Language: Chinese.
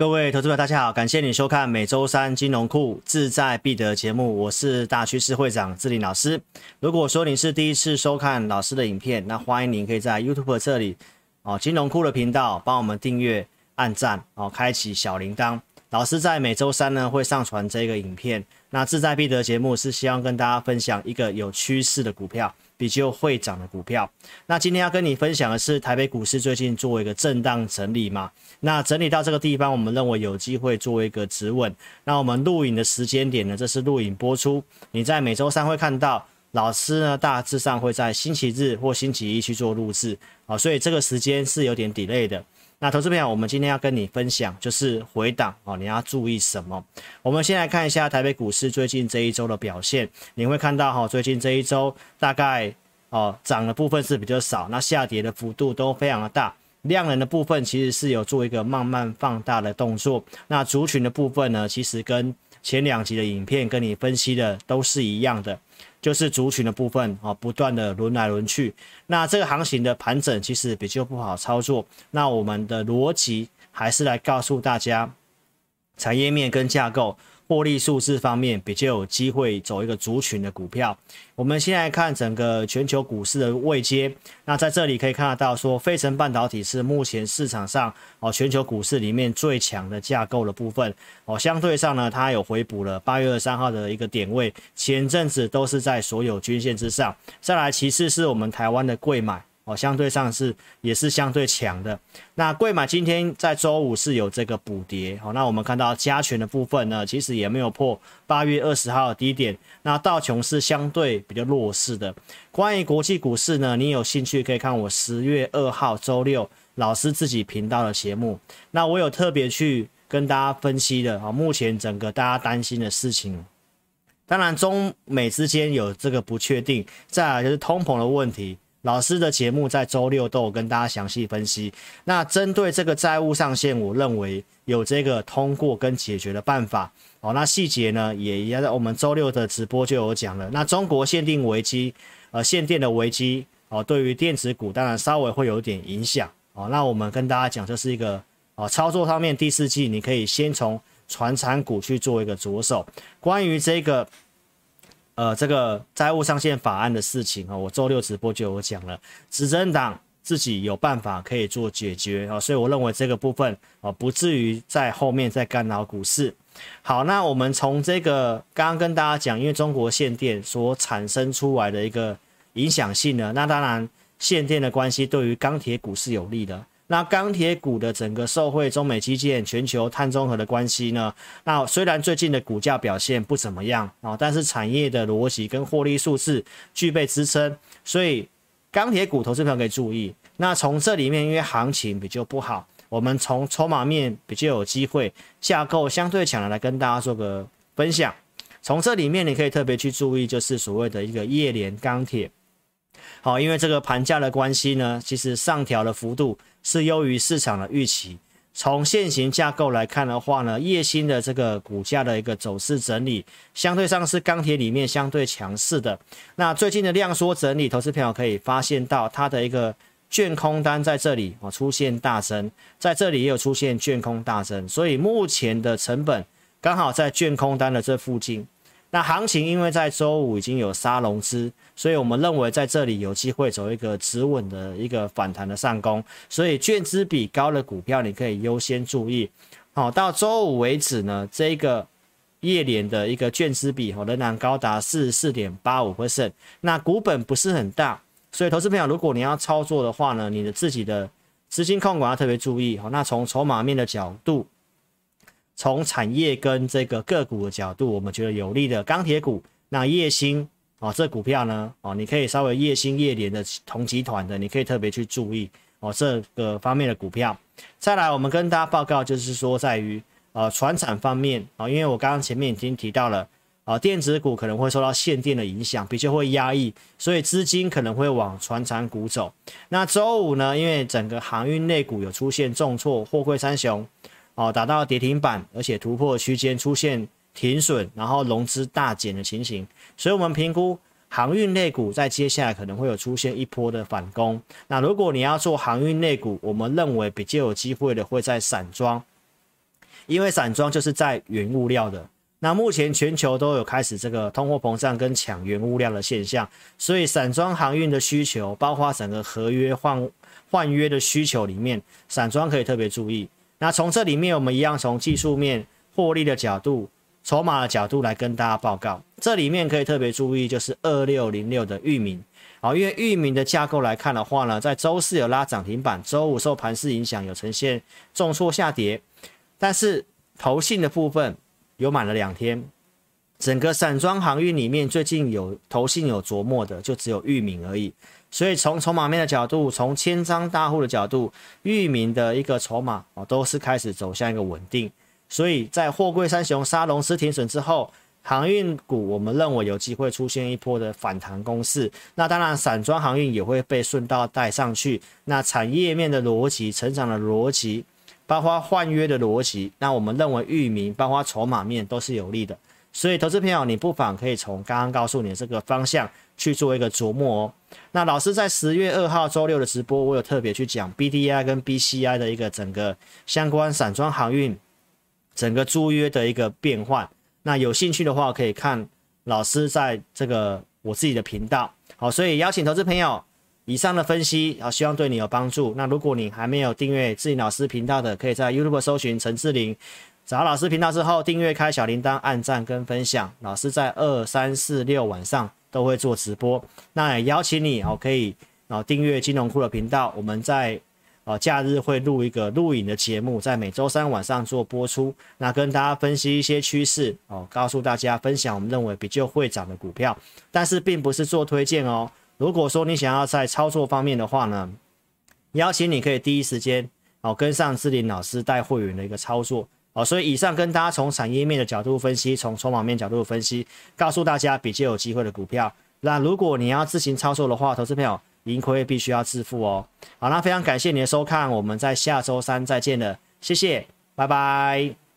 各位投资者，大家好，感谢你收看每周三金融库志在必得节目，我是大趋势会长志林老师。如果说你是第一次收看老师的影片，那欢迎您可以在 YouTube 这里哦金融库的频道帮我们订阅、按赞哦，开启小铃铛。老师在每周三呢会上传这个影片。那志在必得节目是希望跟大家分享一个有趋势的股票。比较会涨的股票，那今天要跟你分享的是台北股市最近做一个震荡整理嘛？那整理到这个地方，我们认为有机会做一个止稳。那我们录影的时间点呢？这是录影播出，你在每周三会看到老师呢，大致上会在星期日或星期一去做录制啊，所以这个时间是有点 delay 的。那投资朋友，我们今天要跟你分享就是回档哦，你要注意什么？我们先来看一下台北股市最近这一周的表现，你会看到哈，最近这一周大概哦涨的部分是比较少，那下跌的幅度都非常的大，量能的部分其实是有做一个慢慢放大的动作，那族群的部分呢，其实跟前两集的影片跟你分析的都是一样的。就是族群的部分啊，不断的轮来轮去，那这个行情的盘整其实比较不好操作。那我们的逻辑还是来告诉大家，产业面跟架构。获利数字方面比较有机会走一个族群的股票。我们先来看整个全球股市的位阶。那在这里可以看得到，说费城半导体是目前市场上哦全球股市里面最强的架构的部分哦。相对上呢，它有回补了八月二三号的一个点位，前阵子都是在所有均线之上。再来，其次是我们台湾的贵买。哦，相对上是也是相对强的。那贵买今天在周五是有这个补跌。好，那我们看到加权的部分呢，其实也没有破八月二十号的低点。那道琼是相对比较弱势的。关于国际股市呢，你有兴趣可以看我十月二号周六老师自己频道的节目。那我有特别去跟大家分析的啊，目前整个大家担心的事情，当然中美之间有这个不确定，再来就是通膨的问题。老师的节目在周六都有跟大家详细分析。那针对这个债务上限，我认为有这个通过跟解决的办法。哦，那细节呢，也也在我们周六的直播就有讲了。那中国限定危机，呃，限电的危机，哦，对于电子股当然稍微会有点影响。哦，那我们跟大家讲，这是一个哦，操作上面第四季你可以先从传产股去做一个着手。关于这个。呃，这个债务上限法案的事情啊，我周六直播就有讲了，执政党自己有办法可以做解决啊，所以我认为这个部分啊，不至于在后面再干扰股市。好，那我们从这个刚刚跟大家讲，因为中国限电所产生出来的一个影响性呢，那当然限电的关系对于钢铁股是有利的。那钢铁股的整个受惠中美基建、全球碳中和的关系呢？那虽然最近的股价表现不怎么样啊，但是产业的逻辑跟获利数字具备支撑，所以钢铁股投资朋友可以注意。那从这里面，因为行情比较不好，我们从筹码面比较有机会，架构相对强的来跟大家做个分享。从这里面你可以特别去注意，就是所谓的一个叶联钢铁。好，因为这个盘价的关系呢，其实上调的幅度。是优于市场的预期。从现行架构来看的话呢，叶星的这个股价的一个走势整理，相对上是钢铁里面相对强势的。那最近的量缩整理，投资朋友可以发现到它的一个券空单在这里啊出现大增，在这里也有出现券空大增，所以目前的成本刚好在券空单的这附近。那行情因为在周五已经有杀融资，所以我们认为在这里有机会走一个止稳的一个反弹的上攻，所以券资比高的股票你可以优先注意。好，到周五为止呢，这个夜联的一个券资比仍然高达四十四点八五 percent，那股本不是很大，所以投资朋友如果你要操作的话呢，你的自己的资金控管要特别注意。好，那从筹码面的角度。从产业跟这个个股的角度，我们觉得有利的钢铁股，那叶星哦，这股票呢哦，你可以稍微叶星叶联的同集团的，你可以特别去注意哦这个方面的股票。再来，我们跟大家报告就是说，在于呃船产方面啊，因为我刚刚前面已经提到了啊，电子股可能会受到限电的影响，比较会压抑，所以资金可能会往船产股走。那周五呢，因为整个航运类股有出现重挫，货柜三雄。哦，达到跌停板，而且突破区间出现停损，然后融资大减的情形，所以我们评估航运类股在接下来可能会有出现一波的反攻。那如果你要做航运类股，我们认为比较有机会的会在散装，因为散装就是在原物料的。那目前全球都有开始这个通货膨胀跟抢原物料的现象，所以散装航运的需求，包括整个合约换换约的需求里面，散装可以特别注意。那从这里面，我们一样从技术面、获利的角度、筹码的角度来跟大家报告。这里面可以特别注意，就是二六零六的域名，好，因为域名的架构来看的话呢，在周四有拉涨停板，周五受盘势影响有呈现重挫下跌，但是投信的部分。有满了两天，整个散装航运里面最近有投信有琢磨的，就只有域名而已。所以从筹码面的角度，从千张大户的角度，域名的一个筹码哦，都是开始走向一个稳定。所以在货柜三雄沙龙狮停损之后，航运股我们认为有机会出现一波的反弹攻势。那当然，散装航运也会被顺道带上去。那产业面的逻辑、成长的逻辑。包括换约的逻辑，那我们认为域名包括筹码面都是有利的，所以投资朋友你不妨可以从刚刚告诉你的这个方向去做一个琢磨哦。那老师在十月二号周六的直播，我有特别去讲 B D I 跟 B C I 的一个整个相关散装航运整个租约的一个变换。那有兴趣的话，可以看老师在这个我自己的频道。好，所以邀请投资朋友。以上的分析啊，希望对你有帮助。那如果你还没有订阅志林老师频道的，可以在 YouTube 搜寻陈志玲，找老师频道之后订阅开小铃铛，按赞跟分享。老师在二三四六晚上都会做直播，那也邀请你哦，可以哦订阅金融库的频道。我们在哦假日会录一个录影的节目，在每周三晚上做播出，那跟大家分析一些趋势哦，告诉大家分享我们认为比较会涨的股票，但是并不是做推荐哦。如果说你想要在操作方面的话呢，邀请你可以第一时间哦跟上志林老师带会员的一个操作好，所以以上跟大家从产业面的角度分析，从筹码面角度分析，告诉大家比较有机会的股票。那如果你要自行操作的话，投资朋友盈亏必须要自负哦。好，那非常感谢你的收看，我们在下周三再见了，谢谢，拜拜。